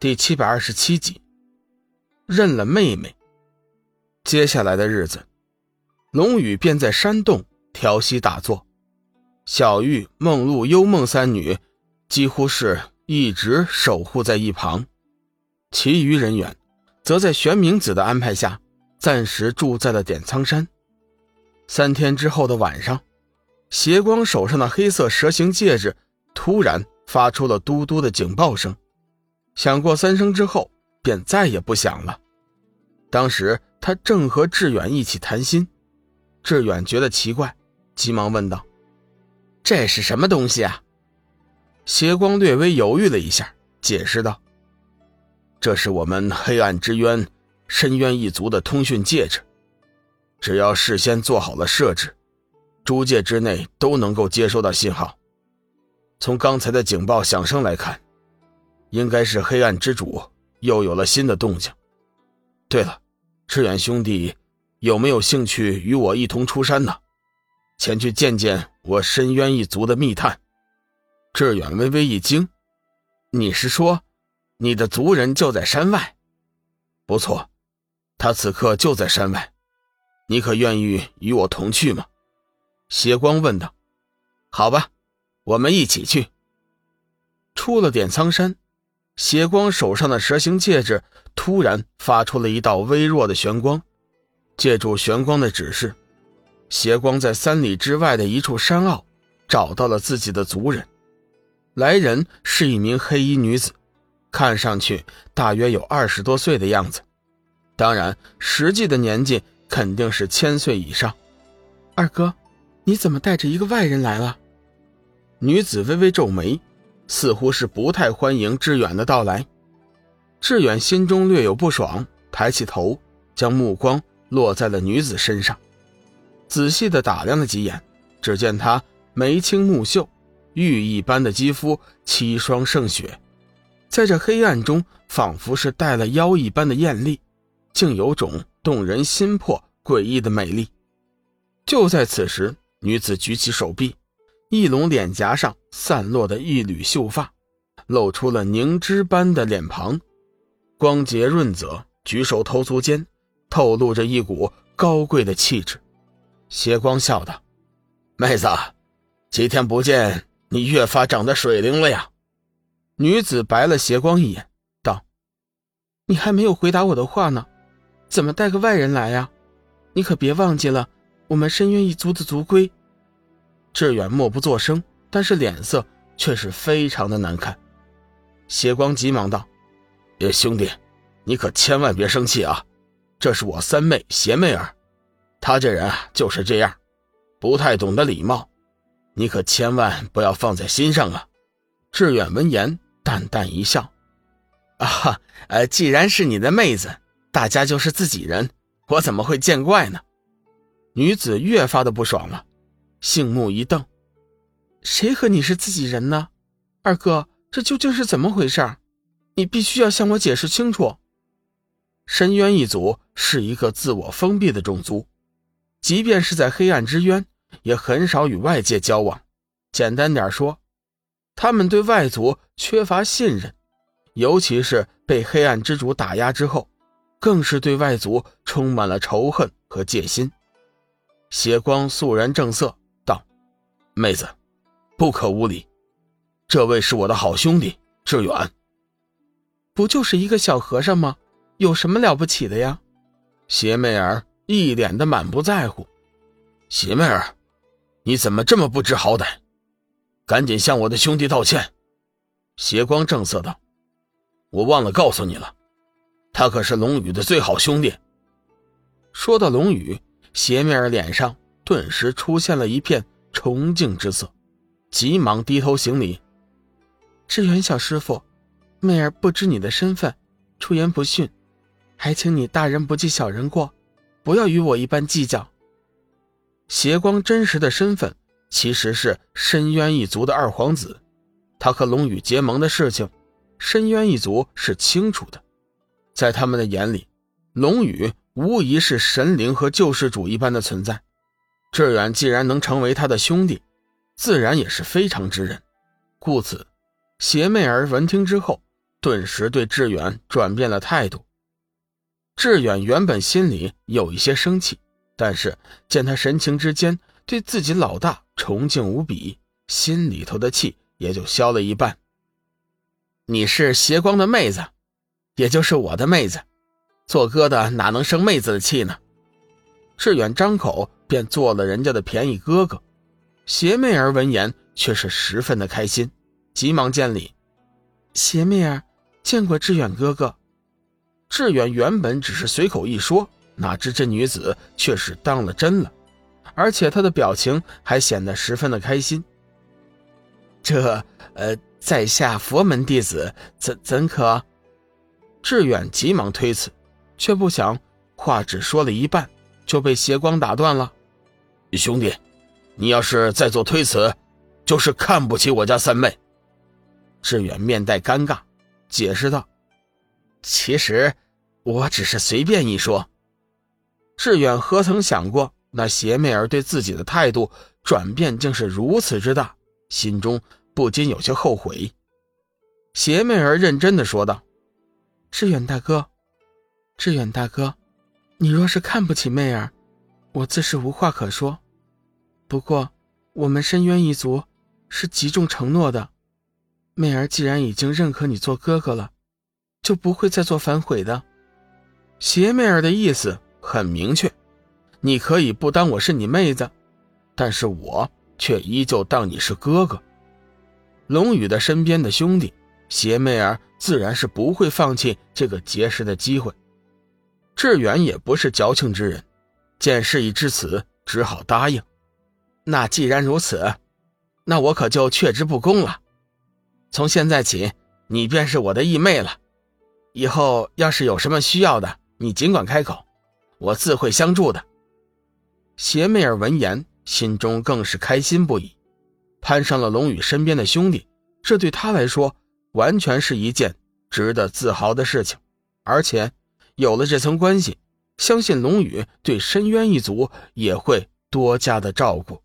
第七百二十七集，认了妹妹。接下来的日子，龙宇便在山洞调息打坐，小玉、梦露、幽梦三女几乎是一直守护在一旁，其余人员则在玄冥子的安排下，暂时住在了点苍山。三天之后的晚上，邪光手上的黑色蛇形戒指突然发出了嘟嘟的警报声。响过三声之后，便再也不响了。当时他正和志远一起谈心，志远觉得奇怪，急忙问道：“这是什么东西啊？”邪光略微犹豫了一下，解释道：“这是我们黑暗之渊深渊一族的通讯戒指，只要事先做好了设置，诸界之内都能够接收到信号。从刚才的警报响声来看。”应该是黑暗之主又有了新的动静。对了，志远兄弟有没有兴趣与我一同出山呢？前去见见我深渊一族的密探。志远微微一惊：“你是说，你的族人就在山外？”“不错，他此刻就在山外。你可愿意与我同去吗？”邪光问道。“好吧，我们一起去。”出了点苍山。邪光手上的蛇形戒指突然发出了一道微弱的玄光，借助玄光的指示，邪光在三里之外的一处山坳找到了自己的族人。来人是一名黑衣女子，看上去大约有二十多岁的样子，当然实际的年纪肯定是千岁以上。二哥，你怎么带着一个外人来了？女子微微皱眉。似乎是不太欢迎志远的到来，志远心中略有不爽，抬起头，将目光落在了女子身上，仔细的打量了几眼，只见她眉清目秀，玉一般的肌肤，七双胜雪，在这黑暗中，仿佛是带了妖一般的艳丽，竟有种动人心魄、诡异的美丽。就在此时，女子举起手臂。翼龙脸颊上散落的一缕秀发，露出了凝脂般的脸庞，光洁润泽，举手投足间透露着一股高贵的气质。邪光笑道：“妹子，几天不见，你越发长得水灵了呀。”女子白了邪光一眼，道：“你还没有回答我的话呢，怎么带个外人来呀？你可别忘记了我们深渊一族的族规。”志远默不作声，但是脸色却是非常的难看。邪光急忙道：“兄弟，你可千万别生气啊！这是我三妹邪妹儿，她这人啊就是这样，不太懂得礼貌，你可千万不要放在心上啊！”志远闻言淡淡一笑：“啊，呃，既然是你的妹子，大家就是自己人，我怎么会见怪呢？”女子越发的不爽了。杏目一瞪：“谁和你是自己人呢？二哥，这究竟是怎么回事？你必须要向我解释清楚。”深渊一族是一个自我封闭的种族，即便是在黑暗之渊，也很少与外界交往。简单点说，他们对外族缺乏信任，尤其是被黑暗之主打压之后，更是对外族充满了仇恨和戒心。血光肃然正色。妹子，不可无礼。这位是我的好兄弟志远。不就是一个小和尚吗？有什么了不起的呀？邪妹儿一脸的满不在乎。邪妹儿，你怎么这么不知好歹？赶紧向我的兄弟道歉。邪光正色道：“我忘了告诉你了，他可是龙宇的最好兄弟。”说到龙宇，邪妹儿脸上顿时出现了一片。崇敬之色，急忙低头行礼。志远小师傅，妹儿不知你的身份，出言不逊，还请你大人不计小人过，不要与我一般计较。邪光真实的身份其实是深渊一族的二皇子，他和龙宇结盟的事情，深渊一族是清楚的，在他们的眼里，龙宇无疑是神灵和救世主一般的存在。志远既然能成为他的兄弟，自然也是非常之人。故此，邪妹儿闻听之后，顿时对志远转变了态度。志远原本心里有一些生气，但是见他神情之间对自己老大崇敬无比，心里头的气也就消了一半。你是邪光的妹子，也就是我的妹子，做哥的哪能生妹子的气呢？志远张口便做了人家的便宜哥哥。邪妹儿闻言却是十分的开心，急忙见礼。邪妹儿见过志远哥哥。志远原本只是随口一说，哪知这女子却是当了真了，而且她的表情还显得十分的开心。这呃，在下佛门弟子，怎怎可？志远急忙推辞，却不想话只说了一半，就被邪光打断了。兄弟，你要是再做推辞，就是看不起我家三妹。志远面带尴尬，解释道。其实，我只是随便一说。志远何曾想过，那邪魅儿对自己的态度转变竟是如此之大，心中不禁有些后悔。邪魅儿认真的说道：“志远大哥，志远大哥，你若是看不起媚儿，我自是无话可说。不过，我们深渊一族是极重承诺的，媚儿既然已经认可你做哥哥了。”就不会再做反悔的。邪妹儿的意思很明确，你可以不当我是你妹子，但是我却依旧当你是哥哥。龙宇的身边的兄弟，邪妹儿自然是不会放弃这个结识的机会。志远也不是矫情之人，见事已至此，只好答应。那既然如此，那我可就却之不恭了。从现在起，你便是我的义妹了。以后要是有什么需要的，你尽管开口，我自会相助的。邪魅儿闻言，心中更是开心不已，攀上了龙宇身边的兄弟，这对他来说完全是一件值得自豪的事情。而且有了这层关系，相信龙宇对深渊一族也会多加的照顾。